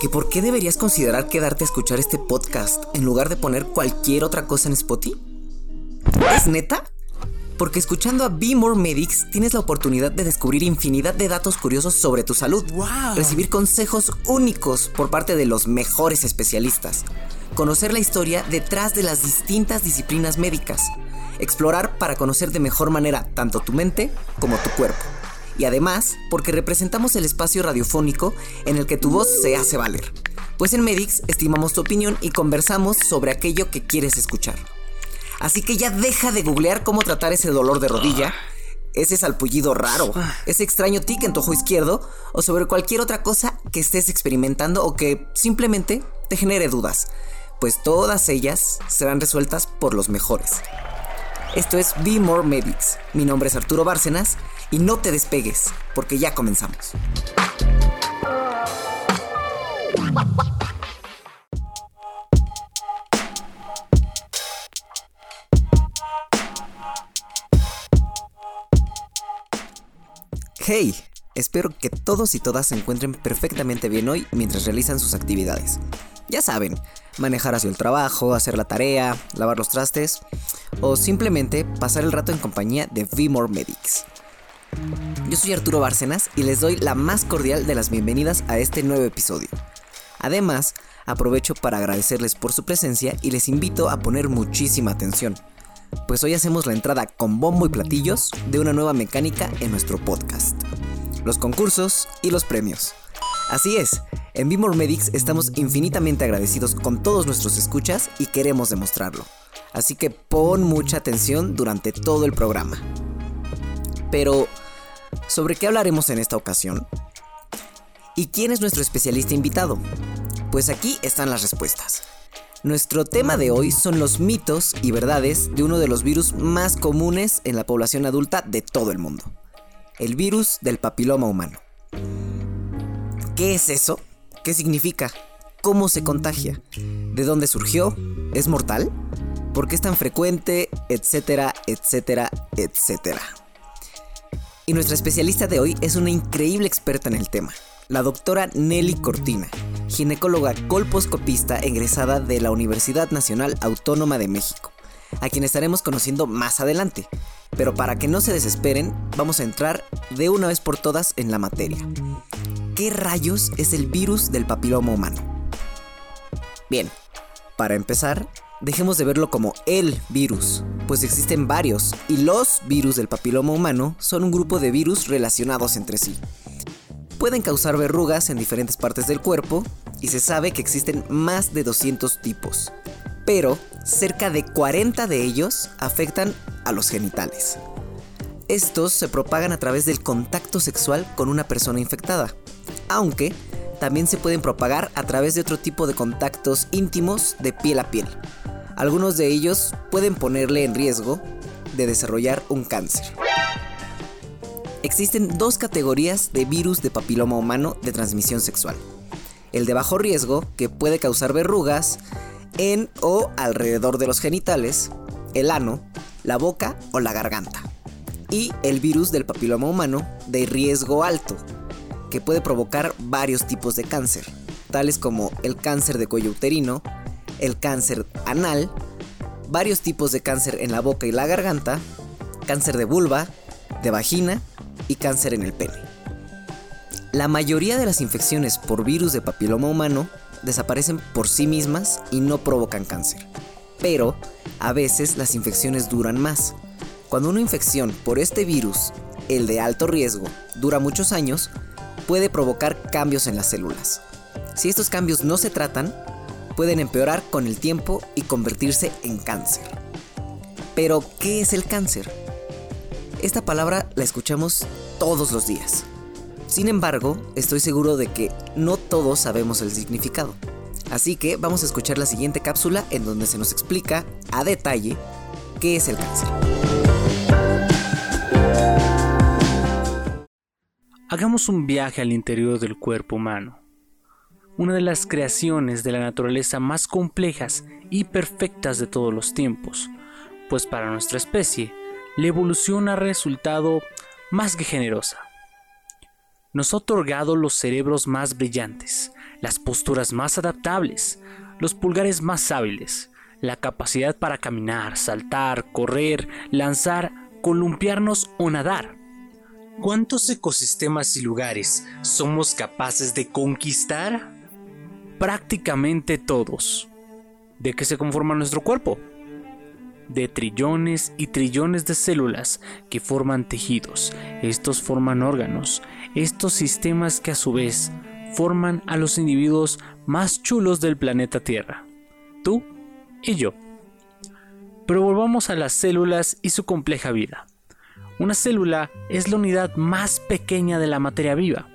que por qué deberías considerar quedarte a escuchar este podcast en lugar de poner cualquier otra cosa en Spotify? ¿Es neta? Porque escuchando a Be More Medics tienes la oportunidad de descubrir infinidad de datos curiosos sobre tu salud, recibir consejos únicos por parte de los mejores especialistas, conocer la historia detrás de las distintas disciplinas médicas, explorar para conocer de mejor manera tanto tu mente como tu cuerpo. Y además, porque representamos el espacio radiofónico en el que tu voz se hace valer. Pues en Medics estimamos tu opinión y conversamos sobre aquello que quieres escuchar. Así que ya deja de googlear cómo tratar ese dolor de rodilla, ese salpullido raro, ese extraño tic en tu ojo izquierdo o sobre cualquier otra cosa que estés experimentando o que simplemente te genere dudas, pues todas ellas serán resueltas por los mejores. Esto es Be More Medics. Mi nombre es Arturo Bárcenas y no te despegues, porque ya comenzamos. Hey, espero que todos y todas se encuentren perfectamente bien hoy mientras realizan sus actividades. Ya saben, manejar hacia el trabajo, hacer la tarea, lavar los trastes o simplemente pasar el rato en compañía de V-More Medics. Yo soy Arturo Bárcenas y les doy la más cordial de las bienvenidas a este nuevo episodio. Además, aprovecho para agradecerles por su presencia y les invito a poner muchísima atención pues hoy hacemos la entrada con bombo y platillos de una nueva mecánica en nuestro podcast. Los concursos y los premios. Así es, en Bimor Medics estamos infinitamente agradecidos con todos nuestros escuchas y queremos demostrarlo. Así que pon mucha atención durante todo el programa. Pero, ¿sobre qué hablaremos en esta ocasión? ¿Y quién es nuestro especialista invitado? Pues aquí están las respuestas. Nuestro tema de hoy son los mitos y verdades de uno de los virus más comunes en la población adulta de todo el mundo. El virus del papiloma humano. ¿Qué es eso? ¿Qué significa? ¿Cómo se contagia? ¿De dónde surgió? ¿Es mortal? ¿Por qué es tan frecuente? Etcétera, etcétera, etcétera. Nuestra especialista de hoy es una increíble experta en el tema la doctora Nelly Cortina, ginecóloga colposcopista egresada de la Universidad Nacional Autónoma de México, a quien estaremos conociendo más adelante. Pero para que no se desesperen, vamos a entrar de una vez por todas en la materia. ¿Qué rayos es el virus del papiloma humano? Bien, para empezar, dejemos de verlo como el virus, pues existen varios, y los virus del papiloma humano son un grupo de virus relacionados entre sí pueden causar verrugas en diferentes partes del cuerpo y se sabe que existen más de 200 tipos, pero cerca de 40 de ellos afectan a los genitales. Estos se propagan a través del contacto sexual con una persona infectada, aunque también se pueden propagar a través de otro tipo de contactos íntimos de piel a piel. Algunos de ellos pueden ponerle en riesgo de desarrollar un cáncer. Existen dos categorías de virus de papiloma humano de transmisión sexual. El de bajo riesgo, que puede causar verrugas en o alrededor de los genitales, el ano, la boca o la garganta. Y el virus del papiloma humano de riesgo alto, que puede provocar varios tipos de cáncer, tales como el cáncer de cuello uterino, el cáncer anal, varios tipos de cáncer en la boca y la garganta, cáncer de vulva, de vagina y cáncer en el pene. La mayoría de las infecciones por virus de papiloma humano desaparecen por sí mismas y no provocan cáncer. Pero a veces las infecciones duran más. Cuando una infección por este virus, el de alto riesgo, dura muchos años, puede provocar cambios en las células. Si estos cambios no se tratan, pueden empeorar con el tiempo y convertirse en cáncer. Pero, ¿qué es el cáncer? Esta palabra la escuchamos todos los días. Sin embargo, estoy seguro de que no todos sabemos el significado. Así que vamos a escuchar la siguiente cápsula en donde se nos explica a detalle qué es el cáncer. Hagamos un viaje al interior del cuerpo humano, una de las creaciones de la naturaleza más complejas y perfectas de todos los tiempos, pues para nuestra especie, la evolución ha resultado más que generosa. Nos ha otorgado los cerebros más brillantes, las posturas más adaptables, los pulgares más hábiles, la capacidad para caminar, saltar, correr, lanzar, columpiarnos o nadar. ¿Cuántos ecosistemas y lugares somos capaces de conquistar? Prácticamente todos. ¿De qué se conforma nuestro cuerpo? De trillones y trillones de células que forman tejidos. Estos forman órganos. Estos sistemas que a su vez forman a los individuos más chulos del planeta Tierra. Tú y yo. Pero volvamos a las células y su compleja vida. Una célula es la unidad más pequeña de la materia viva.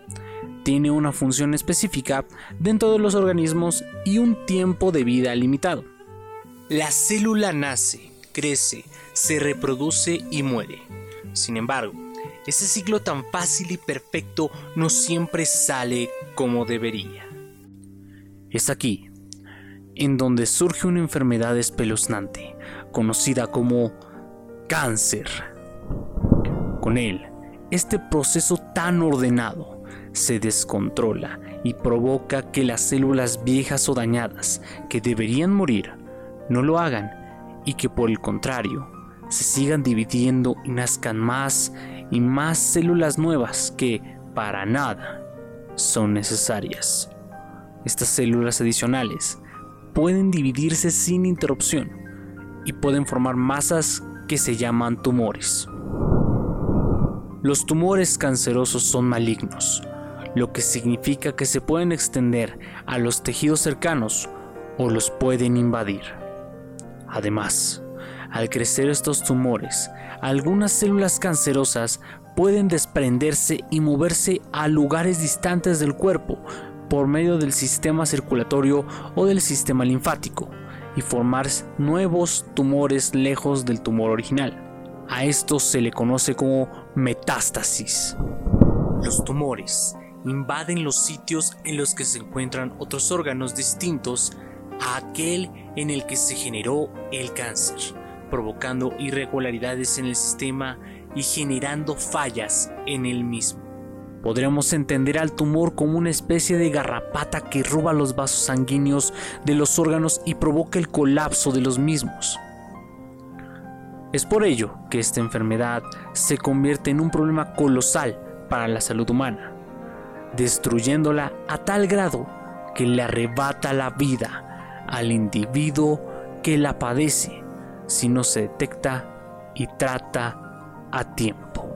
Tiene una función específica dentro de los organismos y un tiempo de vida limitado. La célula nace, crece, se reproduce y muere. Sin embargo, ese ciclo tan fácil y perfecto no siempre sale como debería. Es aquí, en donde surge una enfermedad espeluznante, conocida como cáncer. Con él, este proceso tan ordenado se descontrola y provoca que las células viejas o dañadas que deberían morir no lo hagan y que por el contrario se sigan dividiendo y nazcan más y más células nuevas que para nada son necesarias. Estas células adicionales pueden dividirse sin interrupción y pueden formar masas que se llaman tumores. Los tumores cancerosos son malignos, lo que significa que se pueden extender a los tejidos cercanos o los pueden invadir. Además, al crecer estos tumores, algunas células cancerosas pueden desprenderse y moverse a lugares distantes del cuerpo por medio del sistema circulatorio o del sistema linfático y formar nuevos tumores lejos del tumor original. A esto se le conoce como metástasis. Los tumores invaden los sitios en los que se encuentran otros órganos distintos a aquel en el que se generó el cáncer, provocando irregularidades en el sistema y generando fallas en el mismo. Podríamos entender al tumor como una especie de garrapata que roba los vasos sanguíneos de los órganos y provoca el colapso de los mismos. Es por ello que esta enfermedad se convierte en un problema colosal para la salud humana, destruyéndola a tal grado que le arrebata la vida al individuo que la padece si no se detecta y trata a tiempo.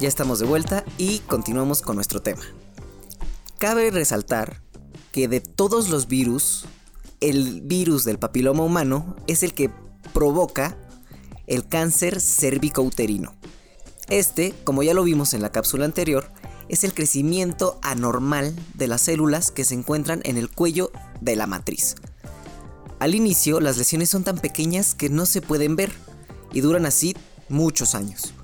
Ya estamos de vuelta y continuamos con nuestro tema. Cabe resaltar que de todos los virus, el virus del papiloma humano es el que provoca el cáncer cérvico-uterino. Este, como ya lo vimos en la cápsula anterior, es el crecimiento anormal de las células que se encuentran en el cuello de la matriz. Al inicio, las lesiones son tan pequeñas que no se pueden ver y duran así muchos años.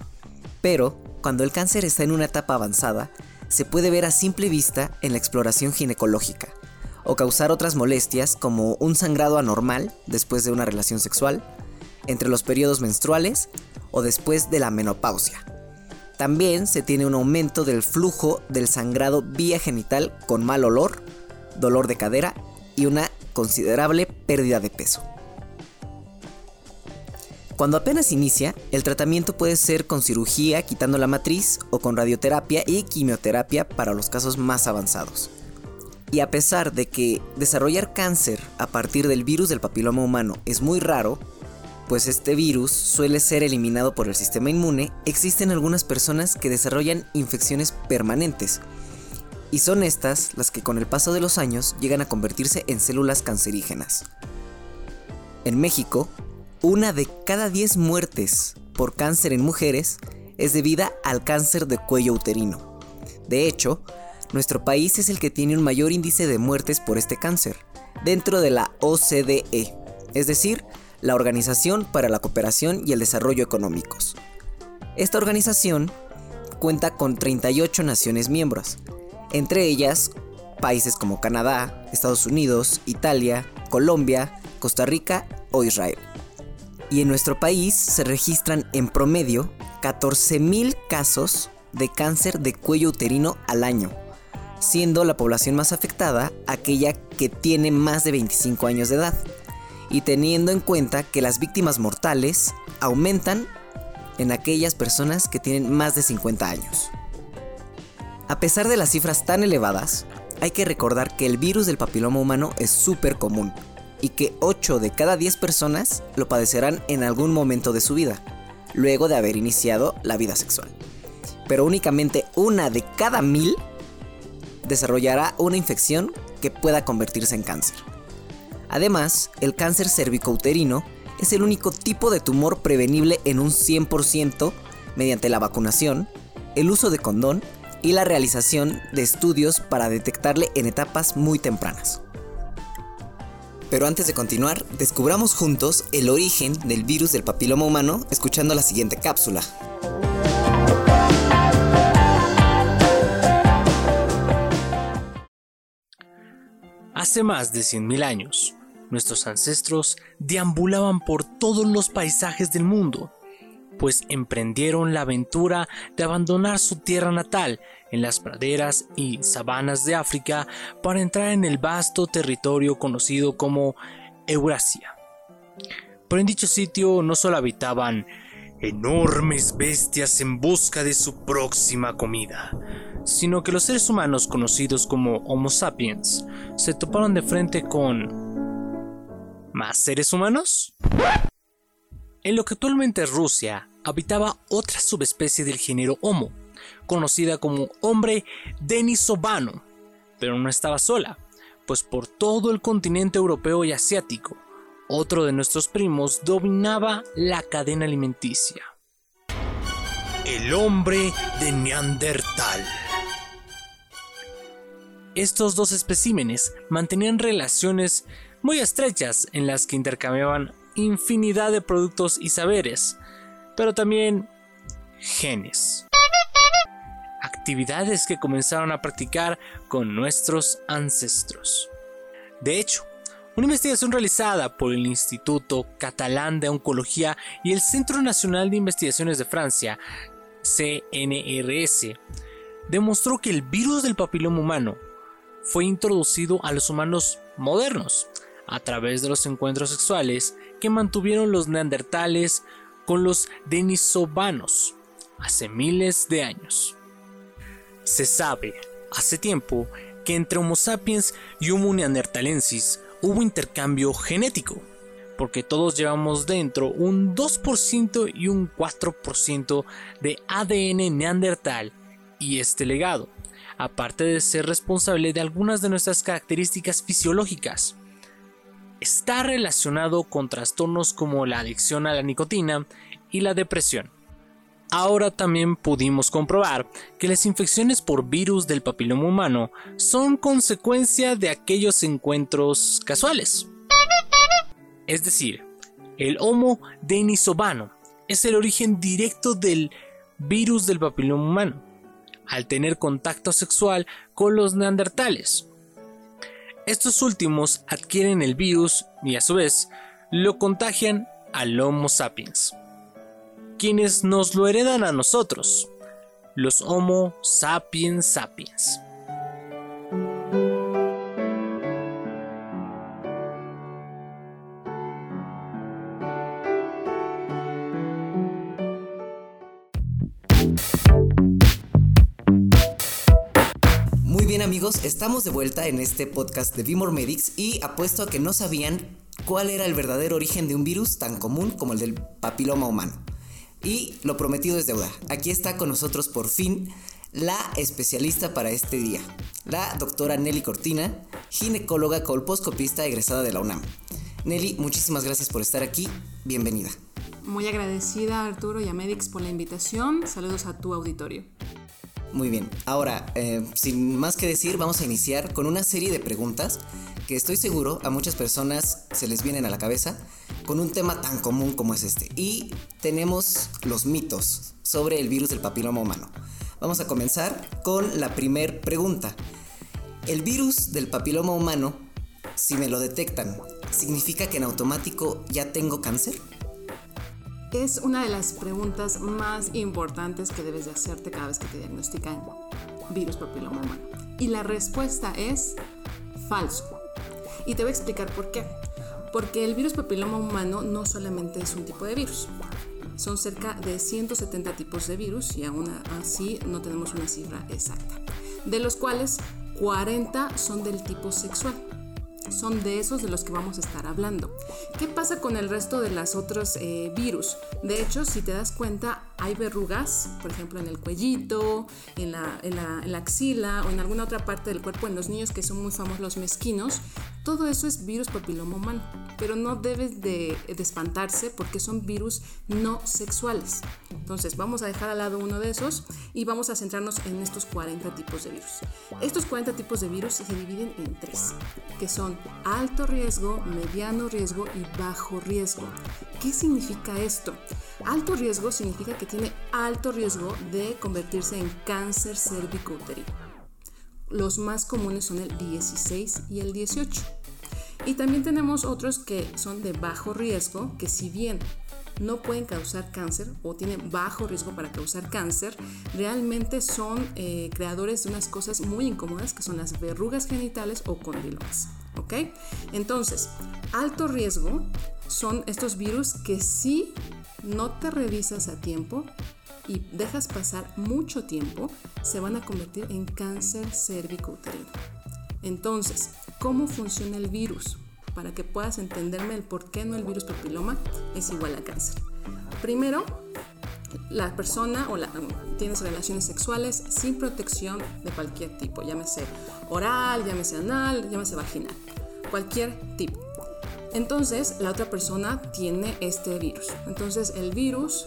Pero cuando el cáncer está en una etapa avanzada, se puede ver a simple vista en la exploración ginecológica, o causar otras molestias como un sangrado anormal después de una relación sexual, entre los periodos menstruales o después de la menopausia. También se tiene un aumento del flujo del sangrado vía genital con mal olor, dolor de cadera y una considerable pérdida de peso. Cuando apenas inicia, el tratamiento puede ser con cirugía quitando la matriz o con radioterapia y quimioterapia para los casos más avanzados. Y a pesar de que desarrollar cáncer a partir del virus del papiloma humano es muy raro, pues este virus suele ser eliminado por el sistema inmune, existen algunas personas que desarrollan infecciones permanentes. Y son estas las que con el paso de los años llegan a convertirse en células cancerígenas. En México, una de cada 10 muertes por cáncer en mujeres es debida al cáncer de cuello uterino. De hecho, nuestro país es el que tiene un mayor índice de muertes por este cáncer, dentro de la OCDE, es decir, la Organización para la Cooperación y el Desarrollo Económicos. Esta organización cuenta con 38 naciones miembros, entre ellas países como Canadá, Estados Unidos, Italia, Colombia, Costa Rica o Israel. Y en nuestro país se registran en promedio 14.000 casos de cáncer de cuello uterino al año, siendo la población más afectada aquella que tiene más de 25 años de edad, y teniendo en cuenta que las víctimas mortales aumentan en aquellas personas que tienen más de 50 años. A pesar de las cifras tan elevadas, hay que recordar que el virus del papiloma humano es súper común y que 8 de cada 10 personas lo padecerán en algún momento de su vida, luego de haber iniciado la vida sexual. Pero únicamente una de cada mil desarrollará una infección que pueda convertirse en cáncer. Además, el cáncer cervicouterino es el único tipo de tumor prevenible en un 100% mediante la vacunación, el uso de condón y la realización de estudios para detectarle en etapas muy tempranas. Pero antes de continuar, descubramos juntos el origen del virus del papiloma humano escuchando la siguiente cápsula. Hace más de 100.000 años, nuestros ancestros deambulaban por todos los paisajes del mundo, pues emprendieron la aventura de abandonar su tierra natal en las praderas y sabanas de África para entrar en el vasto territorio conocido como Eurasia. Pero en dicho sitio no solo habitaban enormes bestias en busca de su próxima comida, sino que los seres humanos conocidos como Homo sapiens se toparon de frente con... ¿Más seres humanos? En lo que actualmente es Rusia, habitaba otra subespecie del género Homo, conocida como hombre denisovano, pero no estaba sola, pues por todo el continente europeo y asiático, otro de nuestros primos dominaba la cadena alimenticia. El hombre de Neandertal. Estos dos especímenes mantenían relaciones muy estrechas en las que intercambiaban infinidad de productos y saberes, pero también genes actividades que comenzaron a practicar con nuestros ancestros. De hecho, una investigación realizada por el Instituto Catalán de Oncología y el Centro Nacional de Investigaciones de Francia, CNRS, demostró que el virus del papiloma humano fue introducido a los humanos modernos a través de los encuentros sexuales que mantuvieron los neandertales con los denisovanos hace miles de años. Se sabe, hace tiempo, que entre Homo sapiens y Homo neanderthalensis hubo intercambio genético, porque todos llevamos dentro un 2% y un 4% de ADN neandertal y este legado, aparte de ser responsable de algunas de nuestras características fisiológicas, está relacionado con trastornos como la adicción a la nicotina y la depresión. Ahora también pudimos comprobar que las infecciones por virus del papiloma humano son consecuencia de aquellos encuentros casuales. Es decir, el Homo denisovano es el origen directo del virus del papiloma humano, al tener contacto sexual con los neandertales. Estos últimos adquieren el virus y a su vez lo contagian al Homo sapiens quienes nos lo heredan a nosotros, los Homo sapiens sapiens. Amigos, estamos de vuelta en este podcast de Vimor Medics y apuesto a que no sabían cuál era el verdadero origen de un virus tan común como el del papiloma humano. Y lo prometido es deuda. Aquí está con nosotros por fin la especialista para este día, la doctora Nelly Cortina, ginecóloga colposcopista egresada de la UNAM. Nelly, muchísimas gracias por estar aquí. Bienvenida. Muy agradecida Arturo y a Medix por la invitación. Saludos a tu auditorio. Muy bien, ahora, eh, sin más que decir, vamos a iniciar con una serie de preguntas que estoy seguro a muchas personas se les vienen a la cabeza con un tema tan común como es este. Y tenemos los mitos sobre el virus del papiloma humano. Vamos a comenzar con la primer pregunta. El virus del papiloma humano, si me lo detectan, ¿significa que en automático ya tengo cáncer? Es una de las preguntas más importantes que debes de hacerte cada vez que te diagnostican virus papiloma humano. Y la respuesta es falso. Y te voy a explicar por qué. Porque el virus papiloma humano no solamente es un tipo de virus. Son cerca de 170 tipos de virus y aún así no tenemos una cifra exacta. De los cuales 40 son del tipo sexual son de esos de los que vamos a estar hablando. ¿Qué pasa con el resto de las otros eh, virus? De hecho, si te das cuenta, hay verrugas, por ejemplo, en el cuellito, en la, axila o en alguna otra parte del cuerpo en los niños que son muy famosos los mezquinos, todo eso es virus papiloma humano, pero no debes de, espantarse porque son virus no sexuales. Entonces vamos a dejar al lado uno de esos y vamos a centrarnos en estos 40 tipos de virus. Estos 40 tipos de virus se dividen en tres, que son alto riesgo, mediano riesgo y bajo riesgo. ¿Qué significa esto? Alto riesgo significa que tiene alto riesgo de convertirse en cáncer cérvico-uterino. Los más comunes son el 16 y el 18. Y también tenemos otros que son de bajo riesgo, que si bien no pueden causar cáncer o tienen bajo riesgo para causar cáncer, realmente son eh, creadores de unas cosas muy incómodas que son las verrugas genitales o condilomas. ¿Ok? Entonces, alto riesgo son estos virus que si no te revisas a tiempo, y dejas pasar mucho tiempo, se van a convertir en cáncer cérvico-uterino. Entonces, ¿cómo funciona el virus? Para que puedas entenderme el por qué no el virus papiloma es igual a cáncer. Primero, la persona o la, tienes relaciones sexuales sin protección de cualquier tipo, llámese oral, llámese anal, llámese vaginal, cualquier tipo. Entonces, la otra persona tiene este virus. Entonces, el virus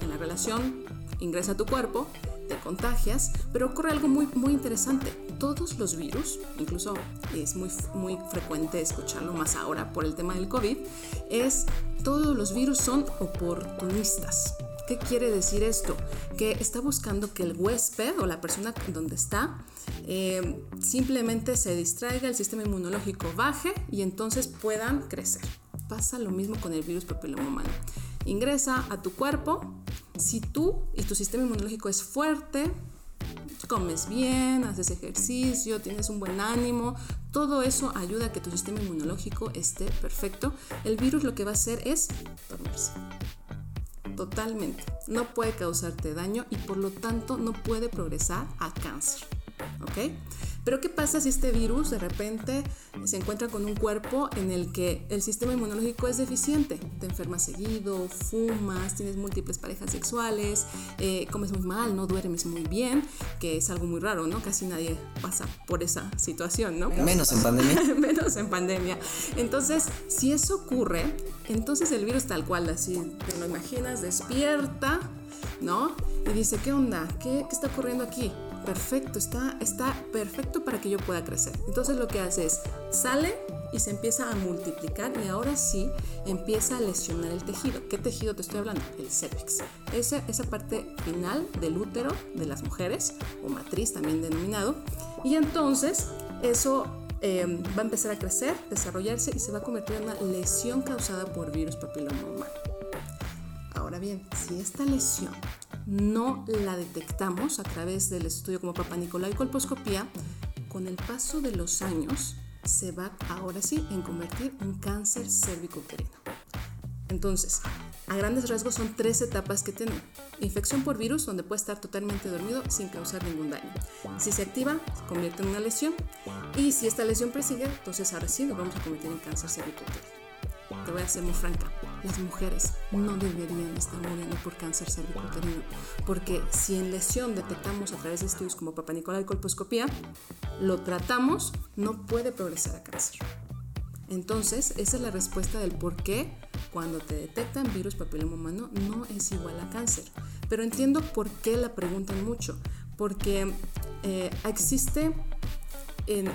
en la relación ingresa a tu cuerpo, te contagias, pero ocurre algo muy, muy interesante. Todos los virus, incluso es muy, muy frecuente escucharlo más ahora por el tema del COVID, es todos los virus son oportunistas. ¿Qué quiere decir esto? Que está buscando que el huésped o la persona donde está eh, simplemente se distraiga, el sistema inmunológico baje y entonces puedan crecer. Pasa lo mismo con el virus papiloma humano. Ingresa a tu cuerpo, si tú y tu sistema inmunológico es fuerte, comes bien, haces ejercicio, tienes un buen ánimo, todo eso ayuda a que tu sistema inmunológico esté perfecto. El virus lo que va a hacer es dormirse. Totalmente. No puede causarte daño y por lo tanto no puede progresar a cáncer. ¿Ok? Pero ¿qué pasa si este virus de repente se encuentra con un cuerpo en el que el sistema inmunológico es deficiente? Te enfermas seguido, fumas, tienes múltiples parejas sexuales, eh, comes muy mal, no duermes muy bien, que es algo muy raro, ¿no? Casi nadie pasa por esa situación, ¿no? Menos en pandemia. Menos en pandemia. Entonces, si eso ocurre, entonces el virus tal cual, así te lo imaginas, despierta, ¿no? Y dice, ¿qué onda? ¿Qué, qué está ocurriendo aquí? Perfecto, está, está perfecto para que yo pueda crecer. Entonces lo que hace es, sale y se empieza a multiplicar y ahora sí empieza a lesionar el tejido. ¿Qué tejido te estoy hablando? El cervix. Esa, esa parte final del útero de las mujeres, o matriz también denominado. Y entonces eso eh, va a empezar a crecer, desarrollarse y se va a convertir en una lesión causada por virus papiloma humano. Ahora bien, si esta lesión no la detectamos a través del estudio como Papa Nicolau y colposcopía, con el paso de los años se va ahora sí en convertir en cáncer cérvico-uterino. Entonces, a grandes rasgos son tres etapas que tienen. Infección por virus, donde puede estar totalmente dormido sin causar ningún daño. Si se activa, se convierte en una lesión. Y si esta lesión persigue, entonces ahora sí lo vamos a convertir en cáncer cérvico-uterino te voy a ser muy franca, las mujeres no deberían estar muriendo por cáncer cervicuterino, porque si en lesión detectamos a través de estudios como Papa y colposcopía, lo tratamos, no puede progresar a cáncer. Entonces, esa es la respuesta del por qué cuando te detectan virus papiloma humano no es igual a cáncer. Pero entiendo por qué la preguntan mucho, porque eh, existe en,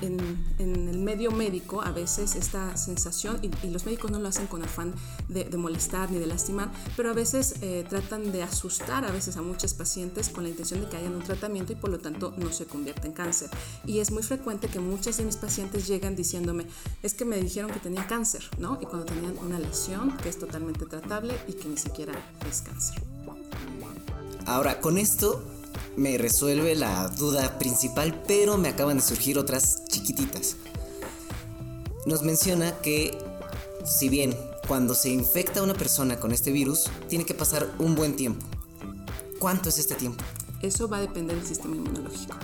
el medio médico a veces esta sensación, y, los médicos no lo hacen con afán de, molestar ni de lastimar, pero a veces eh, tratan de asustar a veces a muchos pacientes con la intención de que hayan un tratamiento y por lo tanto no se convierta en cáncer. Y es muy frecuente que muchas de mis pacientes llegan diciéndome, es que me dijeron que tenía cáncer, ¿no? Y cuando tenían una lesión que es totalmente tratable y que ni siquiera es cáncer. Ahora, con esto me resuelve la duda principal, pero me acaban de surgir otras chiquititas. Nos menciona que, si bien cuando se infecta una persona con este virus, tiene que pasar un buen tiempo. ¿Cuánto es este tiempo? Eso va a depender del sistema inmunológico.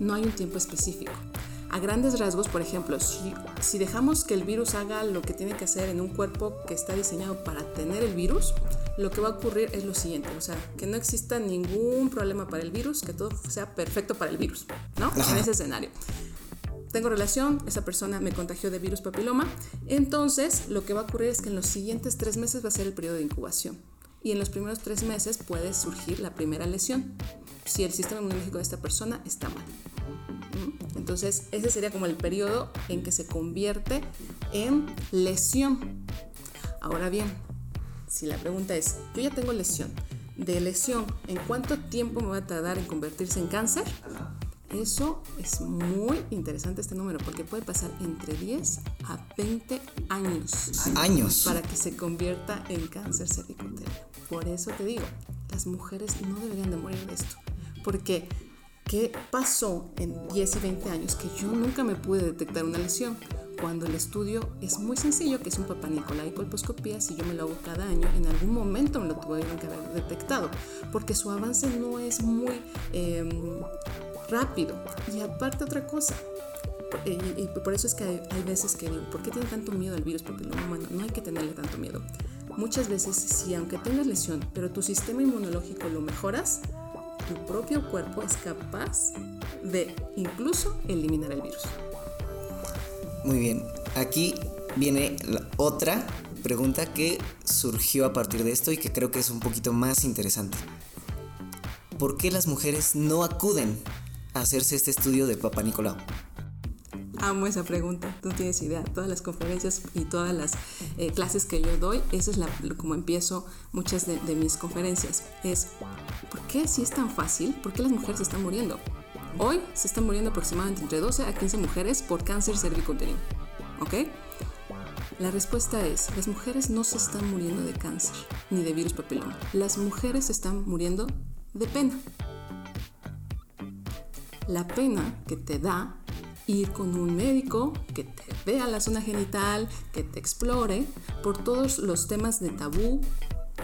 No hay un tiempo específico. A grandes rasgos, por ejemplo, si, si, dejamos que el virus haga lo que tiene que hacer en un cuerpo que está diseñado para tener el virus, lo que va a ocurrir es lo siguiente, o sea, que no exista ningún problema para el virus, que todo sea perfecto para el virus, ¿no? En ese escenario. Tengo relación, esa persona me contagió de virus papiloma, entonces lo que va a ocurrir es que en los siguientes tres meses va a ser el periodo de incubación y en los primeros tres meses puede surgir la primera lesión si el sistema inmunológico de esta persona está mal. Entonces, ese sería como el periodo en que se convierte en lesión. Ahora bien, si la pregunta es, yo ya tengo lesión, de lesión, ¿en cuánto tiempo me va a tardar en convertirse en cáncer? Eso es muy interesante este número porque puede pasar entre 10 a 20 años. Años. Para que se convierta en cáncer cervicuterino. Por eso te digo, las mujeres no deberían de morir de esto. Porque ¿Qué pasó en 10 y 20 años? Que yo nunca me pude detectar una lesión. Cuando el estudio es muy sencillo, que es un papá Nicolai colposcopía, si yo me lo hago cada año, en algún momento me lo tuvieron que haber detectado, porque su avance no es muy em, rápido. Y aparte otra cosa, y, por eso es que hay, veces que digo, ¿por qué tiene tanto miedo al virus papiloma humano? No hay que tenerle tanto miedo. Muchas veces, si aunque tengas lesión, pero tu sistema inmunológico lo mejoras, tu propio cuerpo es capaz de incluso eliminar el virus. Muy bien, aquí viene otra pregunta que surgió a partir de esto y que creo que es un poquito más interesante. ¿Por qué las mujeres no acuden a hacerse este estudio de Papa Nicolau? Amo esa pregunta, tú tienes idea. Todas las conferencias y todas las eh, clases que yo doy, eso es la, como empiezo muchas de, mis conferencias. Es, ¿por qué si es tan fácil? ¿Por qué las mujeres están muriendo? Hoy se están muriendo aproximadamente entre 12 a 15 mujeres por cáncer cervicuterino. ¿Ok? La respuesta es, las mujeres no se están muriendo de cáncer ni de virus papiloma. Las mujeres se están muriendo de pena. La pena que te da ir con un médico que te vea la zona genital, que te explore por todos los temas de tabú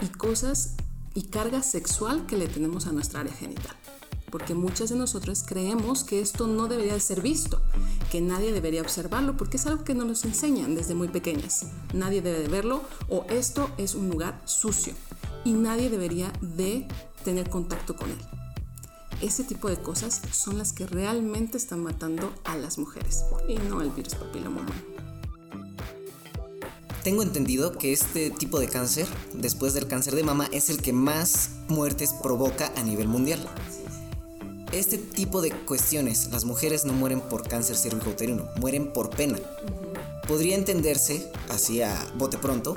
y cosas y carga sexual que le tenemos a nuestra área genital. Porque muchas de nosotras creemos que esto no debería ser visto, que nadie debería observarlo, porque es algo que no nos enseñan desde muy pequeñas. Nadie debe de verlo o esto es un lugar sucio y nadie debería de tener contacto con él ese tipo de cosas son las que realmente están matando a las mujeres y no el virus papiloma humano. Tengo entendido que este tipo de cáncer, después del cáncer de mama, es el que más muertes provoca a nivel mundial. Este tipo de cuestiones, las mujeres no mueren por cáncer cervicouterino, mueren por pena. Podría entenderse, así a bote pronto,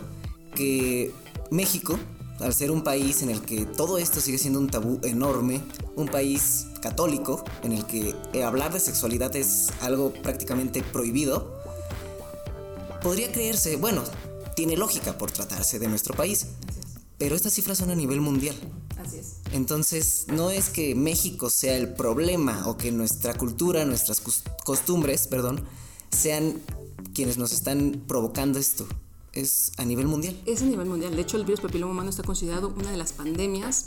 que México al ser un país en el que todo esto sigue siendo un tabú enorme, un país católico en el que eh, hablar de sexualidad es algo prácticamente prohibido, podría creerse, bueno, tiene lógica por tratarse de nuestro país, pero estas cifras son a nivel mundial. Así es. Entonces, no es que México sea el problema o que nuestra cultura, nuestras costumbres, perdón, sean quienes nos están provocando esto es a nivel mundial. Es a nivel mundial. De hecho, el virus papiloma humano está considerado una de las pandemias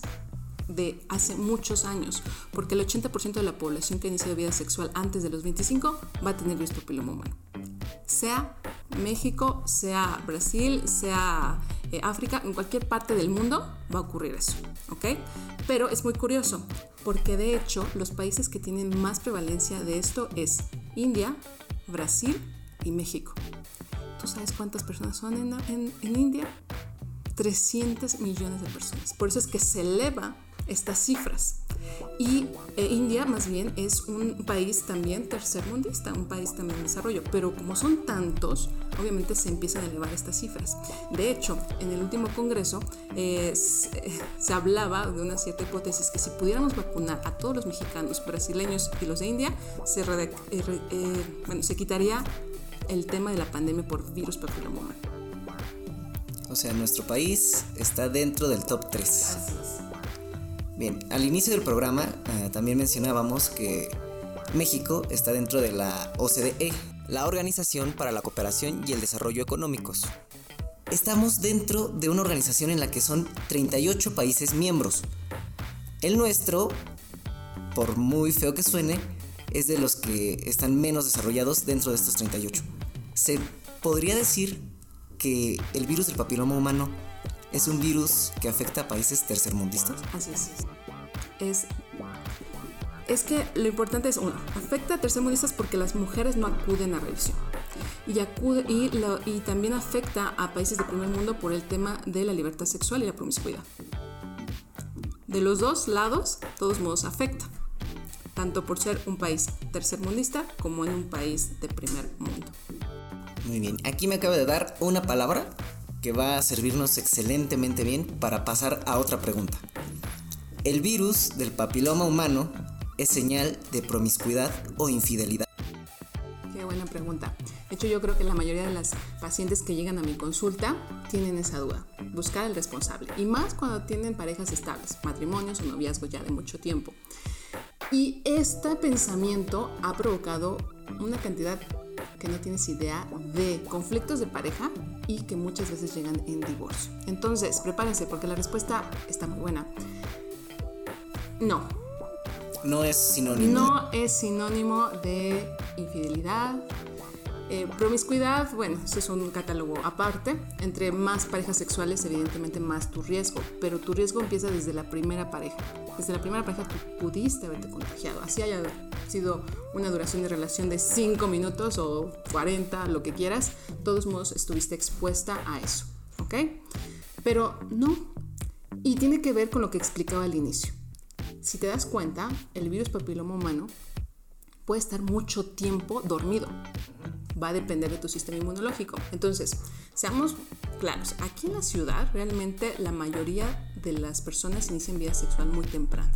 de hace muchos años, porque el 80% de la población que ha iniciado vida sexual antes de los 25 va a tener virus papiloma humano. Sea México, sea Brasil, sea eh, África, en cualquier parte del mundo va a ocurrir eso, ¿ok? Pero es muy curioso, porque de hecho los países que tienen más prevalencia de esto es India, Brasil y México. ¿Tú sabes cuántas personas son en, India? 300 millones de personas. Por eso es que se eleva estas cifras. Y eh, India más bien es un país también tercermundista, un país también en desarrollo, pero como son tantos, obviamente se empiezan a elevar estas cifras. De hecho, en el último congreso eh, se, hablaba de una cierta hipótesis que si pudiéramos vacunar a todos los mexicanos, brasileños y los de India, se, eh, bueno, se quitaría el tema de la pandemia por virus papiloma humano. O sea, nuestro país está dentro del top 3. Bien, al inicio del programa eh, también mencionábamos que México está dentro de la OCDE, la Organización para la Cooperación y el Desarrollo Económicos. Estamos dentro de una organización en la que son 38 países miembros. El nuestro, por muy feo que suene, es de los que están menos desarrollados dentro de estos 38. Se podría decir que el virus del papiloma humano ¿Es un virus que afecta a países tercermundistas? Así es. Es, es que lo importante es, uno, afecta a tercermundistas porque las mujeres no acuden a revisión. Y, acude, y, y también afecta a países de primer mundo por el tema de la libertad sexual y la promiscuidad. De los dos lados, todos modos afecta, tanto por ser un país tercermundista como en un país de primer mundo. Muy bien, aquí me acaba de dar una palabra que va a servirnos excelentemente bien para pasar a otra pregunta. ¿El virus del papiloma humano es señal de promiscuidad o infidelidad? Qué buena pregunta. De hecho, yo creo que la mayoría de las pacientes que llegan a mi consulta tienen esa duda, buscar al responsable. Y más cuando tienen parejas estables, matrimonios o noviazgos ya de mucho tiempo. Y este pensamiento ha provocado una cantidad que no tienes idea de conflictos de pareja y que muchas veces llegan en divorcio. Entonces, prepárense porque la respuesta está muy buena. No. No es sinónimo. No es sinónimo de infidelidad, eh, promiscuidad, bueno, ese es un catálogo aparte. Entre más parejas sexuales, evidentemente más tu riesgo, pero tu riesgo empieza desde la primera pareja. Desde la primera pareja tú pudiste haberte contagiado. Así haya sido una duración de relación de 5 minutos o 40, lo que quieras, todos modos estuviste expuesta a eso, ¿ok? Pero no. Y tiene que ver con lo que explicaba al inicio. Si te das cuenta, el virus papiloma humano puede estar mucho tiempo dormido va a depender de tu sistema inmunológico. Entonces, seamos claros, aquí en la ciudad realmente la mayoría de las personas inician vida sexual muy temprano,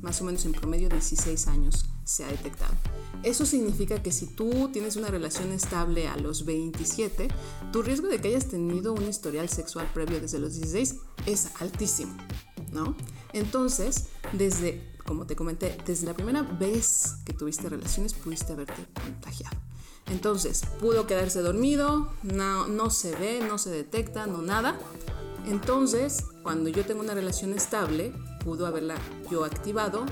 más o menos en promedio 16 años se ha detectado. Eso significa que si tú tienes una relación estable a los 27, tu riesgo de que hayas tenido un historial sexual previo desde los 16 es altísimo, ¿no? Entonces, desde, como te comenté, desde la primera vez que tuviste relaciones pudiste haberte contagiado. Entonces, pudo quedarse dormido, no, no se ve, no se detecta, no nada. Entonces, cuando yo tengo una relación estable, pudo haberla yo activado,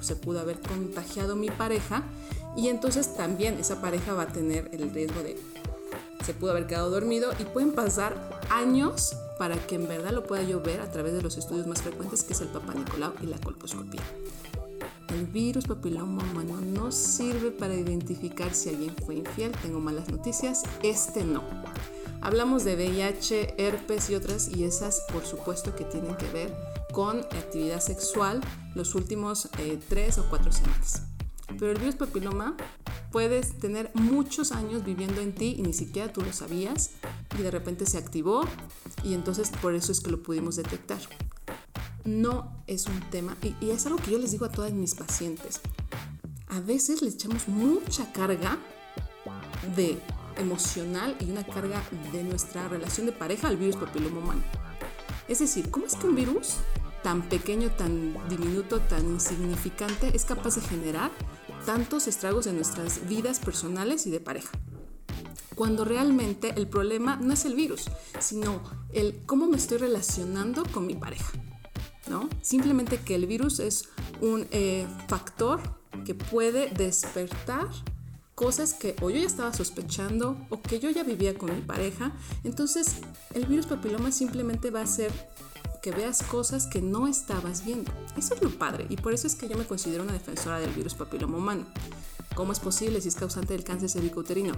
se pudo haber contagiado mi pareja y entonces también esa pareja va a tener el riesgo de se pudo haber quedado dormido y pueden pasar años para que en verdad lo pueda yo ver a través de los estudios más frecuentes que es el Papa Nicolau y la colposcopía. El virus papiloma humano no sirve para identificar si alguien fue infiel. Tengo malas noticias. Este no. Hablamos de VIH, herpes y otras y esas por supuesto que tienen que ver con actividad sexual los últimos eh, tres o cuatro semanas. Pero el virus papiloma puedes tener muchos años viviendo en ti y ni siquiera tú lo sabías y de repente se activó y entonces por eso es que lo pudimos detectar no es un tema, y, es algo que yo les digo a todas mis pacientes. A veces le echamos mucha carga de emocional y una carga de nuestra relación de pareja al virus papiloma humano. Es decir, ¿cómo es que un virus tan pequeño, tan diminuto, tan insignificante es capaz de generar tantos estragos en nuestras vidas personales y de pareja? Cuando realmente el problema no es el virus, sino el cómo me estoy relacionando con mi pareja. Simplemente que el virus es un eh, factor que puede despertar cosas que o yo ya estaba sospechando o que yo ya vivía con mi pareja. Entonces, el virus papiloma simplemente va a hacer que veas cosas que no estabas viendo. Eso es lo padre y por eso es que yo me considero una defensora del virus papiloma humano. ¿Cómo es posible si es causante del cáncer cervicouterino?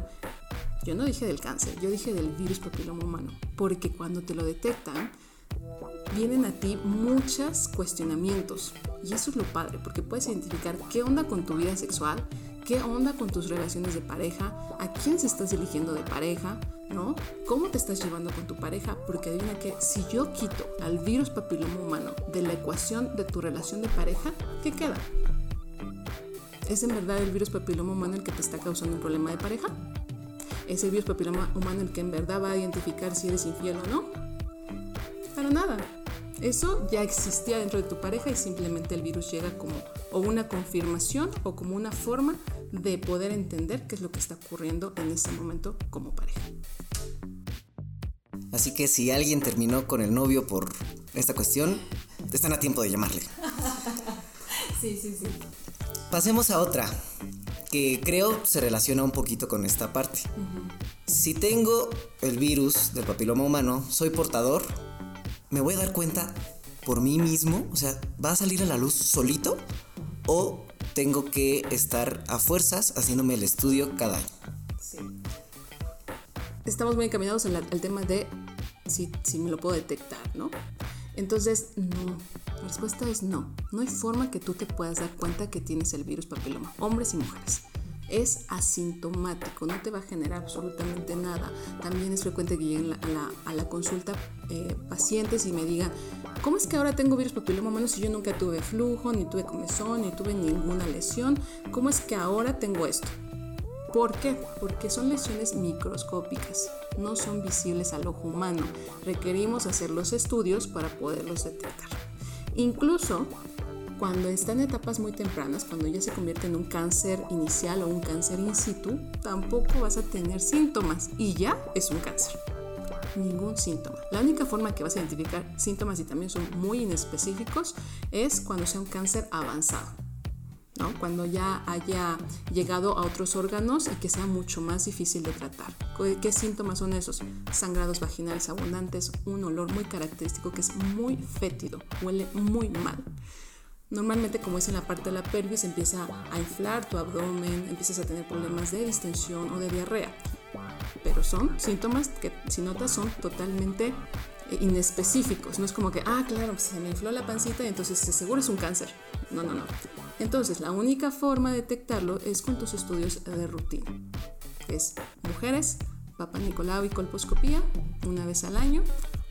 Yo no dije del cáncer, yo dije del virus papiloma humano, porque cuando te lo detectan, vienen a ti muchos cuestionamientos. Y eso es lo padre, porque puedes identificar qué onda con tu vida sexual, qué onda con tus relaciones de pareja, a quién se estás eligiendo de pareja, ¿no? ¿Cómo te estás llevando con tu pareja? Porque adivina que si yo quito al virus papiloma humano de la ecuación de tu relación de pareja, ¿qué queda? ¿Es en verdad el virus papiloma humano el que te está causando un problema de pareja? ¿Es el virus papiloma humano el que en verdad va a identificar si eres infiel o no? Para nada. Eso ya existía dentro de tu pareja y simplemente el virus llega como o una confirmación o como una forma de poder entender qué es lo que está ocurriendo en ese momento como pareja. Así que si alguien terminó con el novio por esta cuestión, están a tiempo de llamarle. sí, sí, sí. Pasemos a otra, que creo se relaciona un poquito con esta parte. Si tengo el virus del papiloma humano, soy portador, me voy a dar cuenta por mí mismo, o sea, ¿va a salir a la luz solito? ¿O tengo que estar a fuerzas haciéndome el estudio cada año? Sí. Estamos muy encaminados al tema de si, si me lo puedo detectar, ¿no? Entonces, no. La respuesta es no. No hay forma que tú te puedas dar cuenta que tienes el virus papiloma, hombres y mujeres es asintomático, no te va a generar absolutamente nada. También es frecuente que lleguen a la, consulta eh, pacientes y me digan, ¿cómo es que ahora tengo virus papiloma humano si yo nunca tuve flujo, ni tuve comezón, ni tuve ninguna lesión? ¿Cómo es que ahora tengo esto? ¿Por qué? Porque son lesiones microscópicas, no son visibles al ojo humano. Requerimos hacer los estudios para poderlos detectar. Incluso cuando está en etapas muy tempranas, cuando ya se convierte en un cáncer inicial o un cáncer in situ, tampoco vas a tener síntomas y ya es un cáncer. Ningún síntoma. La única forma que vas a identificar síntomas y también son muy inespecíficos es cuando sea un cáncer avanzado. ¿no? Cuando ya haya llegado a otros órganos y que sea mucho más difícil de tratar. ¿Qué síntomas son esos? Sangrados vaginales abundantes, un olor muy característico que es muy fétido, huele muy mal. Normalmente como es en la parte de la pelvis empieza a inflar tu abdomen, empiezas a tener problemas de distensión o de diarrea. Pero son síntomas que si notas son totalmente eh, inespecíficos. No es como que, ah, claro, se me infló la pancita y entonces seguro es un cáncer. No, no, no. Entonces la única forma de detectarlo es con tus estudios de rutina. Es mujeres, papá Nicolau y colposcopía una vez al año.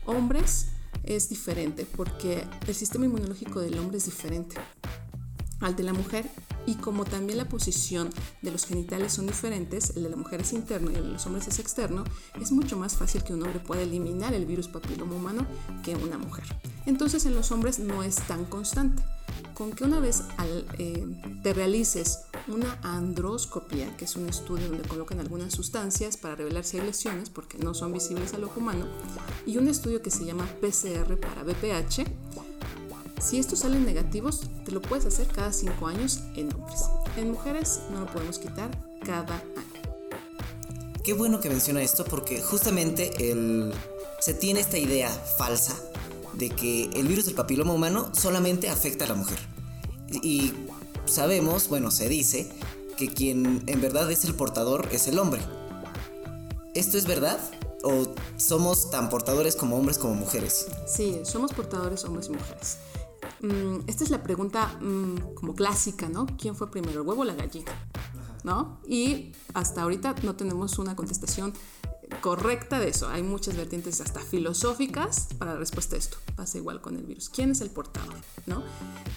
Hombres, es diferente porque el sistema inmunológico del hombre es diferente al de la mujer y como también la posición de los genitales son diferentes, el de la mujer es interno y el de los hombres es externo, es mucho más fácil que un hombre pueda eliminar el virus papiloma humano que una mujer. Entonces en los hombres no es tan constante. Con que una vez eh, te realices una androscopia, que es un estudio donde colocan algunas sustancias para revelar si hay lesiones, porque no son visibles al ojo humano, y un estudio que se llama PCR para BPH, si estos salen negativos, te lo puedes hacer cada 5 años en hombres. En mujeres no lo podemos quitar cada año. Qué bueno que menciona esto porque justamente el, se tiene esta idea falsa de que el virus del papiloma humano solamente afecta a la mujer. Y sabemos, bueno, se dice, que quien en verdad es el portador es el hombre. ¿Esto es verdad? ¿O somos tan portadores como hombres como mujeres? Sí, somos portadores hombres y mujeres. Mm, esta es la pregunta mm, como clásica, ¿no? ¿Quién fue primero, el huevo o la gallina? ¿No? Y hasta ahorita no tenemos una contestación correcta de eso. Hay muchas vertientes hasta filosóficas para la respuesta a esto. Pasa igual con el virus. ¿Quién es el portador? ¿No?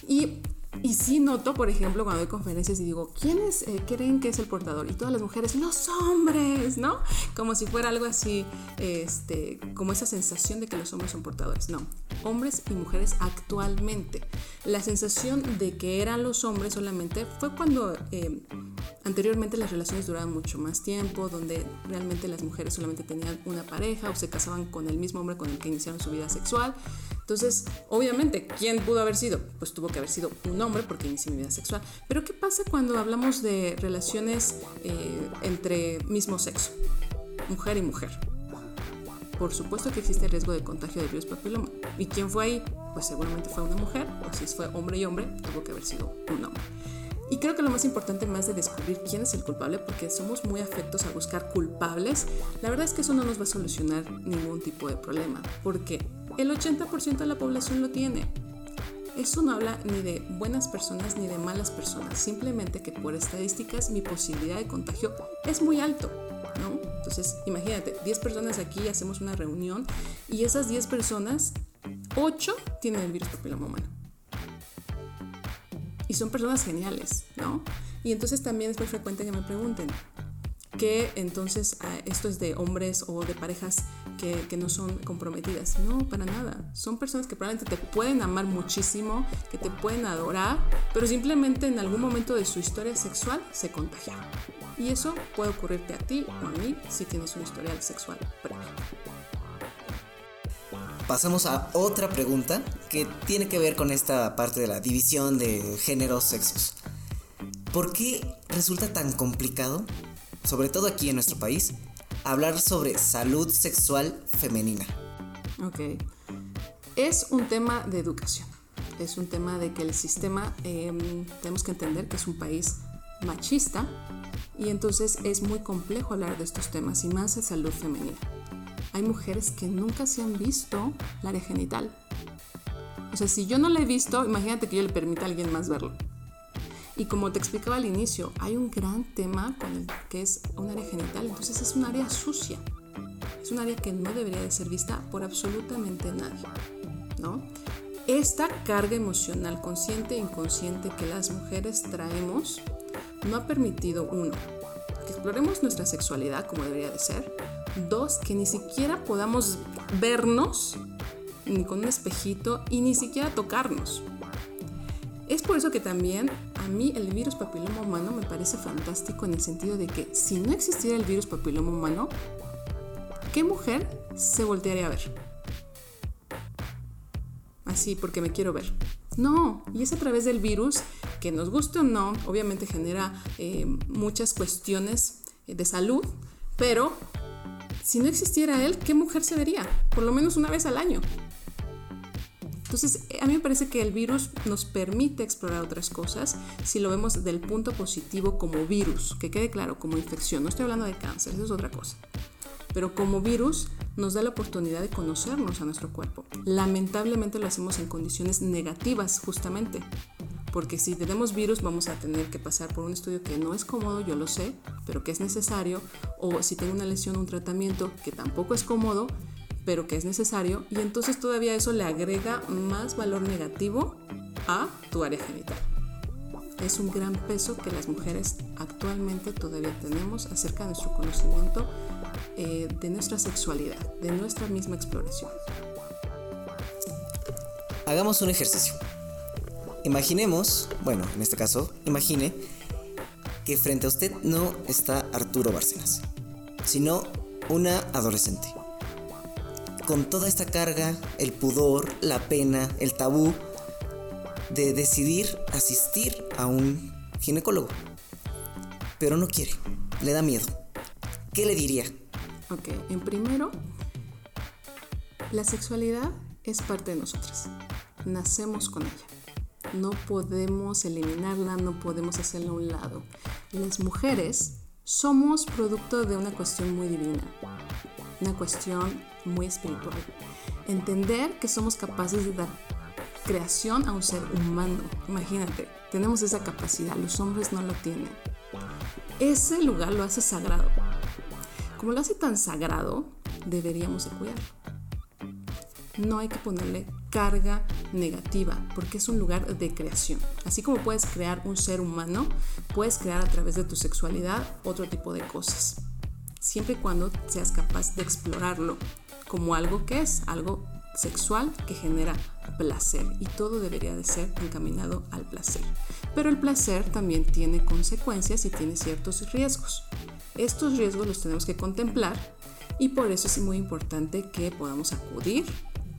Y y sí noto, por ejemplo, cuando doy conferencias y digo, ¿quiénes eh, creen que es el portador? Y todas las mujeres, los hombres, ¿no? Como si fuera algo así, este, como esa sensación de que los hombres son portadores. No, hombres y mujeres actualmente. La sensación de que eran los hombres solamente fue cuando eh, anteriormente las relaciones duraban mucho más tiempo, donde realmente las mujeres solamente tenían una pareja o se casaban con el mismo hombre con el que iniciaron su vida sexual. Entonces, obviamente, ¿quién pudo haber sido? Pues tuvo que haber sido un hombre porque inició mi vida sexual. Pero ¿qué pasa cuando hablamos de relaciones eh, entre mismo sexo? Mujer y mujer. Por supuesto que existe riesgo de contagio de virus papiloma. ¿Y quién fue ahí? Pues seguramente fue una mujer, o si fue hombre y hombre, tuvo que haber sido un hombre. Y creo que lo más importante más de descubrir quién es el culpable, porque somos muy afectos a buscar culpables, la verdad es que eso no nos va a solucionar ningún tipo de problema. ¿Por qué? El 80% de la población lo tiene. Eso no habla ni de buenas personas ni de malas personas, simplemente que por estadísticas mi posibilidad de contagio es muy alto, ¿no? Entonces, imagínate, 10 personas aquí, hacemos una reunión y esas 10 personas, 8 tienen el virus papiloma humano. Y son personas geniales, ¿no? Y entonces también es muy frecuente que me pregunten, que entonces ah, esto es de hombres o de parejas que, no son comprometidas. No, para nada. Son personas que probablemente te pueden amar muchísimo, que te pueden adorar, pero simplemente en algún momento de su historia sexual se contagiaron. Y eso puede ocurrirte a ti o a mí si tienes un historial sexual previo. Pasamos a otra pregunta que tiene que ver con esta parte de la división de géneros, sexos. ¿Por qué resulta tan complicado sobre todo aquí en nuestro país, hablar sobre salud sexual femenina. Ok. Es un tema de educación. Es un tema de que el sistema, em, tenemos que entender que es un país machista y entonces es muy complejo hablar de estos temas y más de salud femenina. Hay mujeres que nunca se han visto la área genital. O sea, si yo no la he visto, imagínate que yo le permita a alguien más verlo. Y como te explicaba al inicio, hay un gran tema que es un área genital, entonces es un área sucia. Es un área que no debería de ser vista por absolutamente nadie, ¿no? Esta carga emocional consciente e inconsciente que las mujeres traemos no ha permitido, uno, que exploremos nuestra sexualidad como debería de ser, dos, que ni siquiera podamos vernos ni con un espejito y ni siquiera tocarnos. Por eso que también a mí el virus papiloma humano me parece fantástico en el sentido de que si no existiera el virus papiloma humano, ¿qué mujer se voltearía a ver? Así, porque me quiero ver. No, y es a través del virus que nos guste o no, obviamente genera eh, muchas cuestiones de salud, pero si no existiera él, ¿qué mujer se vería? Por lo menos una vez al año. Entonces, a mí me parece que el virus nos permite explorar otras cosas si lo vemos desde el punto positivo como virus, que quede claro, como infección. No estoy hablando de cáncer, eso es otra cosa. Pero como virus nos da la oportunidad de conocernos a nuestro cuerpo. Lamentablemente lo hacemos en condiciones negativas, justamente. Porque si tenemos virus vamos a tener que pasar por un estudio que no es cómodo, yo lo sé, pero que es necesario. O si tengo una lesión, un tratamiento que tampoco es cómodo, pero que es necesario y entonces todavía eso le agrega más valor negativo a tu área genital. Es un gran peso que las mujeres actualmente todavía tenemos acerca de nuestro conocimiento eh, de nuestra sexualidad, de nuestra misma exploración. Hagamos un ejercicio. Imaginemos, bueno, en este caso, imagine que frente a usted no está Arturo Bárcenas, sino una adolescente con toda esta carga, el pudor, la pena, el tabú de decidir asistir a un ginecólogo. Pero no quiere, le da miedo. ¿Qué le diría? Ok, en primero, la sexualidad es parte de nosotras. Nacemos con ella. No podemos eliminarla, no podemos hacerla a un lado. Las mujeres somos producto de una cuestión muy divina, una cuestión muy espiritual. Entender que somos capaces de dar creación a un ser humano. Imagínate, tenemos esa capacidad, los hombres no lo tienen. Ese lugar lo hace sagrado. Como lo hace tan sagrado, deberíamos de cuidarlo. No hay que ponerle carga negativa, porque es un lugar de creación. Así como puedes crear un ser humano, puedes crear a través de tu sexualidad otro tipo de cosas siempre y cuando seas capaz de explorarlo como algo que es, algo sexual que genera placer y todo debería de ser encaminado al placer. Pero el placer también tiene consecuencias y tiene ciertos riesgos. Estos riesgos los tenemos que contemplar y por eso es muy importante que podamos acudir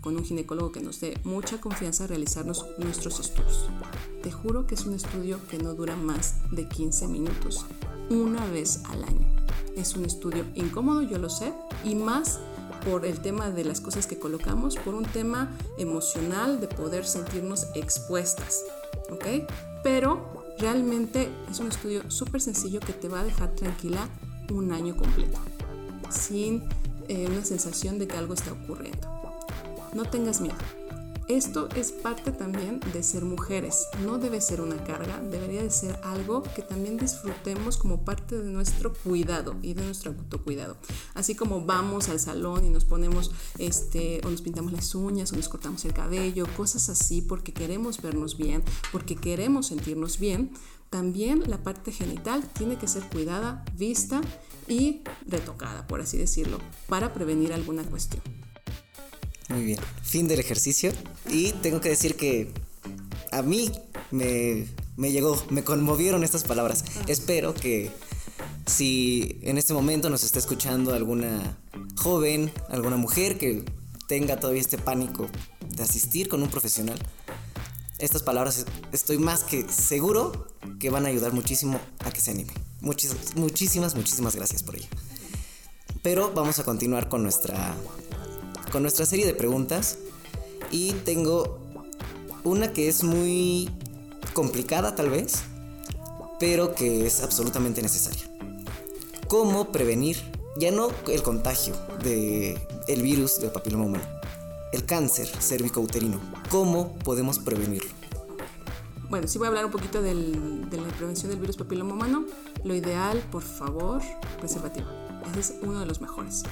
con un ginecólogo que nos dé mucha confianza a realizarnos nuestros estudios. Te juro que es un estudio que no dura más de 15 minutos, una vez al año. Es un estudio incómodo, yo lo sé, y más por el tema de las cosas que colocamos, por un tema emocional de poder sentirnos expuestas, ¿ok? Pero realmente es un estudio súper sencillo que te va a dejar tranquila un año completo, sin eh, una sensación de que algo está ocurriendo. no tengas miedo. Esto es parte también de ser mujeres, no debe ser una carga, debería de ser algo que también disfrutemos como parte de nuestro cuidado y de nuestro autocuidado. Así como vamos al salón y nos ponemos, este, o nos pintamos las uñas, o nos cortamos el cabello, cosas así porque queremos vernos bien, porque queremos sentirnos bien, también la parte genital tiene que ser cuidada, vista y retocada, por así decirlo, para prevenir alguna cuestión. Muy bien, fin del ejercicio. Y tengo que decir que a mí me, llegó, me conmovieron estas palabras. Espero que si en este momento nos está escuchando alguna joven, alguna mujer que tenga todavía este pánico de asistir con un profesional, estas palabras estoy más que seguro que van a ayudar muchísimo a que se anime. Muchísimas, muchísimas, muchísimas gracias por ello. Pero vamos a continuar con nuestra con nuestra serie de preguntas y tengo una que es muy complicada tal vez, pero que es absolutamente necesaria. ¿Cómo prevenir ya no el contagio de el virus del papiloma humano, el cáncer cervicouterino? ¿Cómo podemos prevenirlo? Bueno, sí voy a hablar un poquito de la prevención del virus papiloma humano. Lo ideal, por favor, preservativo. Ese es uno de los mejores.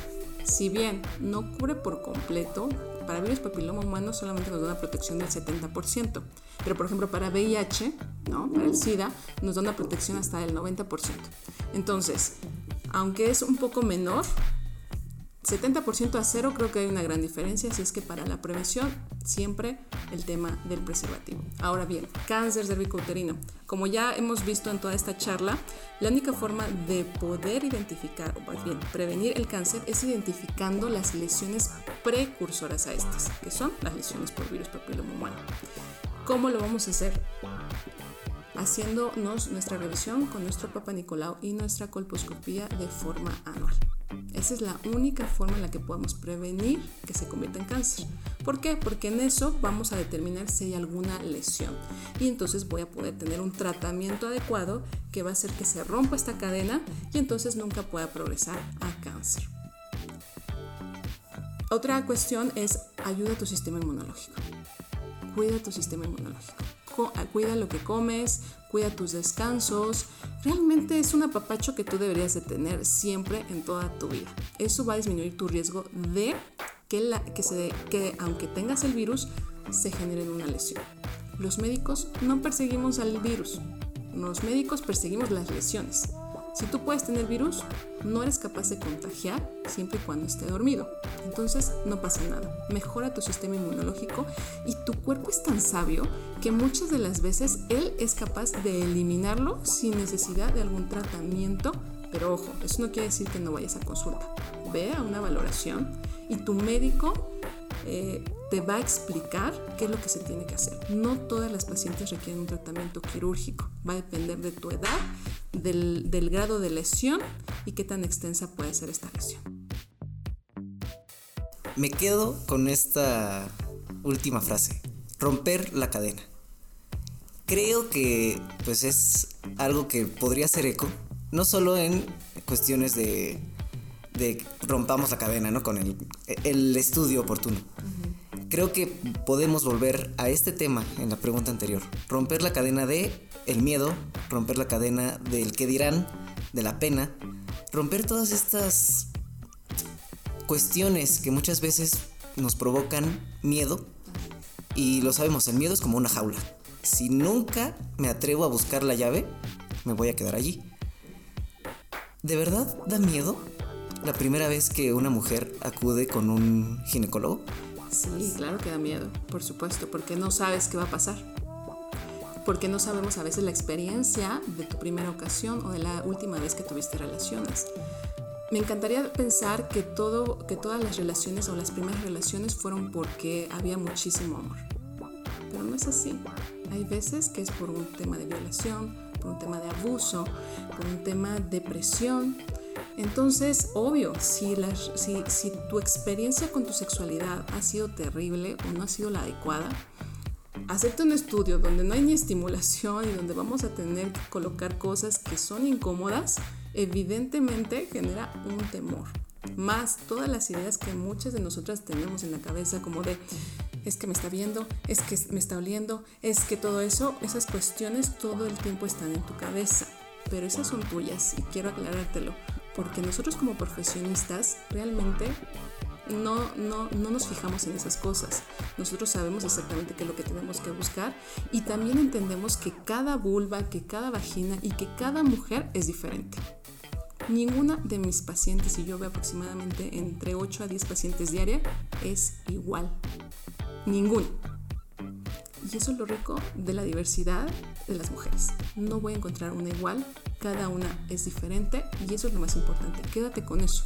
Si bien no cubre por completo, para virus papiloma humano solamente nos da una protección del 70%, pero por ejemplo para VIH, ¿no? para el SIDA, nos da una protección hasta del 90%. Entonces, aunque es un poco menor, 70% a cero creo que hay una gran diferencia, así es que para la prevención siempre el tema del preservativo. Ahora bien, cáncer cervicouterino. Como ya hemos visto en toda esta charla, la única forma de poder identificar, o más bien prevenir el cáncer, es identificando las lesiones precursoras a estas, que son las lesiones por virus papiloma. ¿Cómo lo vamos a hacer? Haciéndonos nuestra revisión con nuestro Papa Nicolau y nuestra colposcopía de forma anual. Esa es la única forma en la que podemos prevenir que se convierta en cáncer. ¿Por qué? Porque en eso vamos a determinar si hay alguna lesión. Y entonces voy a poder tener un tratamiento adecuado que va a hacer que se rompa esta cadena y entonces nunca pueda progresar a cáncer. Otra cuestión es ayuda a tu sistema inmunológico. Cuida tu sistema inmunológico. Cuida lo que comes, cuida tus descansos. Realmente es un apapacho que tú deberías de tener siempre en toda tu vida. Eso va a disminuir tu riesgo de que, que, se, que aunque tengas el virus, se genere una lesión. Los médicos no perseguimos al virus, los médicos perseguimos las lesiones. Si tú puedes tener virus, no eres capaz de contagiar siempre y cuando esté dormido. Entonces no pasa nada. Mejora tu sistema inmunológico y tu cuerpo es tan sabio que muchas de las veces él es capaz de eliminarlo sin necesidad de algún tratamiento. Pero ojo, eso no quiere decir que no vayas a consulta. Ve a una valoración y tu médico eh, te va a explicar qué es lo que se tiene que hacer. No todas las pacientes requieren un tratamiento quirúrgico. Va a depender de tu edad, del, del grado de lesión y qué tan extensa puede ser esta lesión. Me quedo con esta última frase. Romper la cadena. Creo que pues es algo que podría ser eco, no solo en cuestiones de de rompamos la cadena, ¿no? Con el, el estudio oportuno. Creo que podemos volver a este tema en la pregunta anterior. Romper la cadena de el miedo, romper la cadena del qué dirán, de la pena, romper todas estas cuestiones que muchas veces nos provocan miedo y lo sabemos, el miedo es como una jaula. Si nunca me atrevo a buscar la llave, me voy a quedar allí. ¿De verdad da miedo? la primera vez que una mujer acude con un ginecólogo? Sí, claro que da miedo, por supuesto, porque no sabes qué va a pasar. Porque no sabemos a veces la experiencia de tu primera ocasión o de la última vez que tuviste relaciones. Me encantaría pensar que, todo, que todas las relaciones o las primeras relaciones fueron porque había muchísimo amor. Pero no es así. Hay veces que es por un tema de violación, por un tema de abuso, por un tema de presión, entonces, obvio, si, si, tu experiencia con tu sexualidad ha sido terrible o no ha sido la adecuada, hacerte un estudio donde no hay ni estimulación y donde vamos a tener que colocar cosas que son incómodas, evidentemente genera un temor. más todas las ideas que muchas de nosotras tenemos en la cabeza, como de es que me está viendo, es que me está oliendo, es que todo eso, esas cuestiones todo el tiempo están en tu cabeza, pero esas son tuyas y quiero aclarártelo, porque nosotros como profesionistas realmente no, no, no nos fijamos en esas cosas. Nosotros sabemos exactamente qué es lo que tenemos que buscar y también entendemos que cada vulva, que cada vagina y que cada mujer es diferente. Ninguna de mis pacientes, y yo veo aproximadamente entre 8 a 10 pacientes diaria, es igual. Ninguno. Y eso es lo rico de la diversidad de las mujeres. No voy a encontrar una igual, cada una es diferente y eso es lo más importante. Quédate con eso.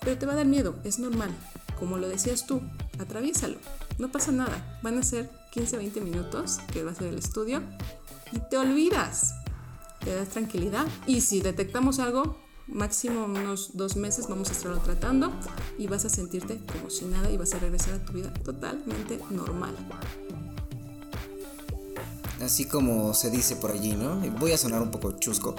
Pero te va a dar miedo, es normal. Como lo decías tú, atraviésalo. No pasa nada. Van a ser 15-20 minutos que va a ser el estudio y te olvidas te das tranquilidad. Y si detectamos algo, máximo unos dos meses vamos a estarlo tratando y vas a sentirte como si nada y vas a regresar a tu vida totalmente normal. Así como se dice por allí, ¿no? Voy a sonar un poco chusco,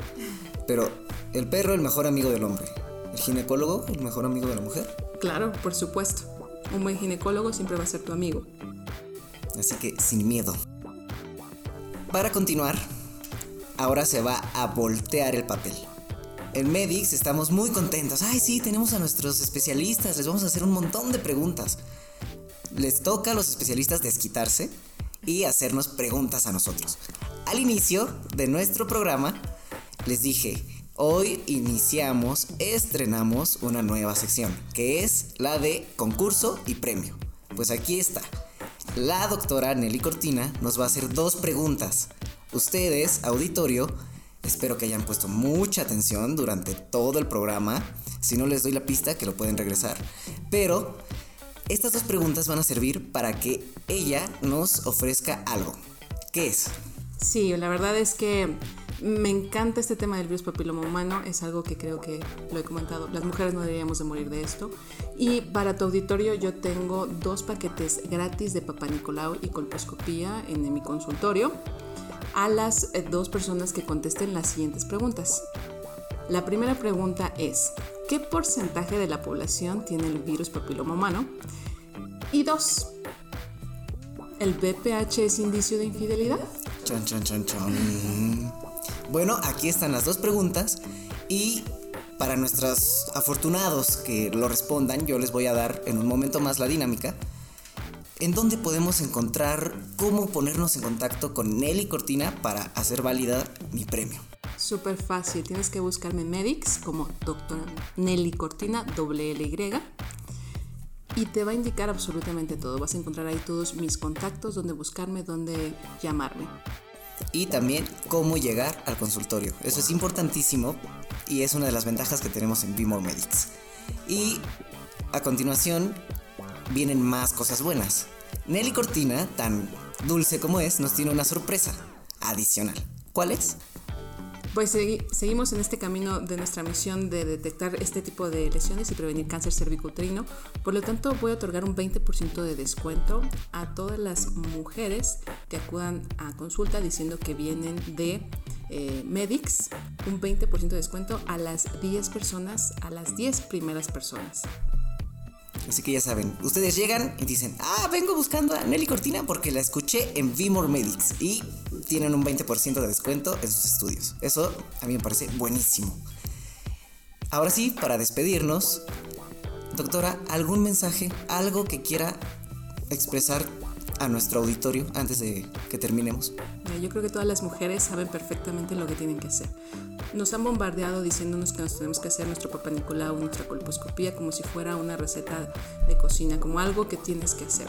pero el perro el mejor amigo del hombre, el ginecólogo el mejor amigo de la mujer. Claro, por supuesto. Un buen ginecólogo siempre va a ser tu amigo. Así que sin miedo. Para continuar, ahora se va a voltear el papel. En Medix estamos muy contentos. Ay, sí, tenemos a nuestros especialistas, les vamos a hacer un montón de preguntas. Les toca a los especialistas desquitarse y hacernos preguntas a nosotros. Al inicio de nuestro programa les dije, hoy iniciamos, estrenamos una nueva sección, que es la de concurso y premio. Pues aquí está. La doctora Nelly Cortina nos va a hacer dos preguntas Ustedes, auditorio, espero que hayan puesto mucha atención durante todo el programa. Si no les doy la pista, que lo pueden regresar. Pero estas dos preguntas van a servir para que ella nos ofrezca algo. ¿Qué es? Sí, la verdad es que me encanta este tema del virus papiloma humano, es algo que creo que lo he comentado, las mujeres no deberíamos de morir de esto. Y para tu auditorio yo tengo dos paquetes gratis de Papá Nicolau y colposcopía en mi consultorio a las eh, dos personas que contesten las siguientes preguntas. La primera pregunta es, ¿qué porcentaje de la población tiene el virus papiloma humano? Y dos, ¿el BPH es indicio de infidelidad? Chon, chon, chon, chon. Bueno, aquí están las dos preguntas y para nuestros afortunados que lo respondan, yo les voy a dar en un momento más la dinámica ¿En dónde podemos encontrar cómo ponernos en contacto con Nelly Cortina para hacer válida mi premio? Súper fácil, tienes que buscarme en Medix como Dr. Nelly Cortina, doble y te va a indicar absolutamente todo. Vas a encontrar ahí todos mis contactos, dónde buscarme, dónde llamarme. Y también cómo llegar al consultorio. Eso es importantísimo y es una de las ventajas que tenemos en Bimor Medics. Y a continuación vienen más cosas buenas. Nelly Cortina, tan dulce como es, nos tiene una sorpresa adicional. ¿Cuál es? Pues seguimos en este camino de nuestra misión de detectar este tipo de lesiones y prevenir cáncer cervicuterino. Por lo tanto, voy a otorgar un 20% de descuento a todas las mujeres que acudan a consulta diciendo que vienen de eh, Medix. Un 20% de descuento a las 10 personas, a las 10 primeras personas. Así que ya saben, ustedes llegan y dicen, ah, vengo buscando a Nelly Cortina porque la escuché en Vimor Medics y tienen un 20% de descuento en sus estudios. Eso a mí me parece buenísimo. Ahora sí, para despedirnos, doctora, ¿algún mensaje, algo que quiera expresar a nuestro auditorio antes de que terminemos? Yo creo que todas las mujeres saben perfectamente lo que tienen que hacer. Nos han bombardeado diciéndonos que nos tenemos que hacer nuestro papá Nicolau, nuestra colposcopía, como si fuera una receta de cocina, como algo que tienes que hacer.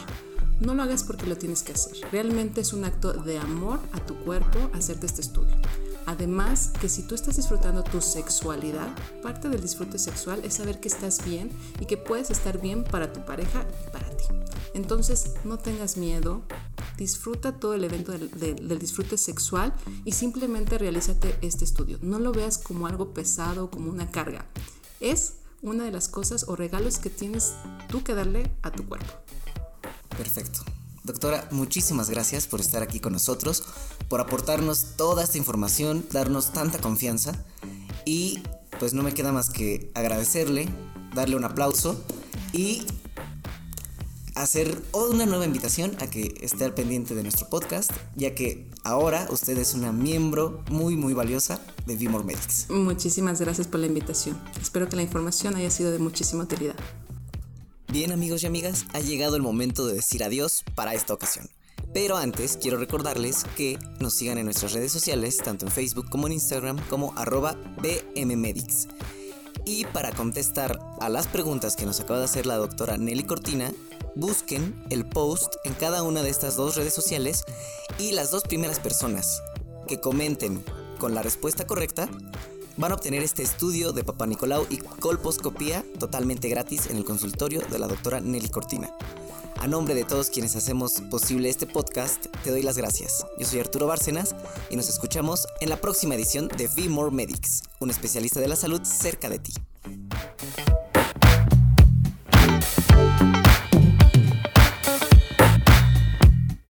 No lo hagas porque lo tienes que hacer. Realmente es un acto de amor a tu cuerpo hacerte este estudio. Además, que si tú estás disfrutando tu sexualidad, parte del disfrute sexual es saber que estás bien y que puedes estar bien para tu pareja y para ti. Entonces, no tengas miedo, disfruta todo el evento del, disfrute sexual y simplemente realízate este estudio. No lo veas como algo pesado, como una carga. Es una de las cosas o regalos que tienes tú que darle a tu cuerpo. Perfecto. Doctora, muchísimas gracias por estar aquí con nosotros, por aportarnos toda esta información, darnos tanta confianza y pues no me queda más que agradecerle, darle un aplauso y hacer una nueva invitación a que esté al pendiente de nuestro podcast, ya que ahora usted es una miembro muy muy valiosa de Vimor. Muchísimas gracias por la invitación. Espero que la información haya sido de muchísima utilidad. Bien amigos y amigas, ha llegado el momento de decir adiós para esta ocasión. Pero antes quiero recordarles que nos sigan en nuestras redes sociales, tanto en Facebook como en Instagram, como arroba BMMedics. Y para contestar a las preguntas que nos acaba de hacer la doctora Nelly Cortina, busquen el post en cada una de estas dos redes sociales y las dos primeras personas que comenten con la respuesta correcta van a obtener este estudio de Papá Nicolau y colposcopía totalmente gratis en el consultorio de la doctora Nelly Cortina. A nombre de todos quienes hacemos posible este podcast, te doy las gracias. Yo soy Arturo Bárcenas y nos escuchamos en la próxima edición de V More Medics, un especialista de la salud cerca de ti.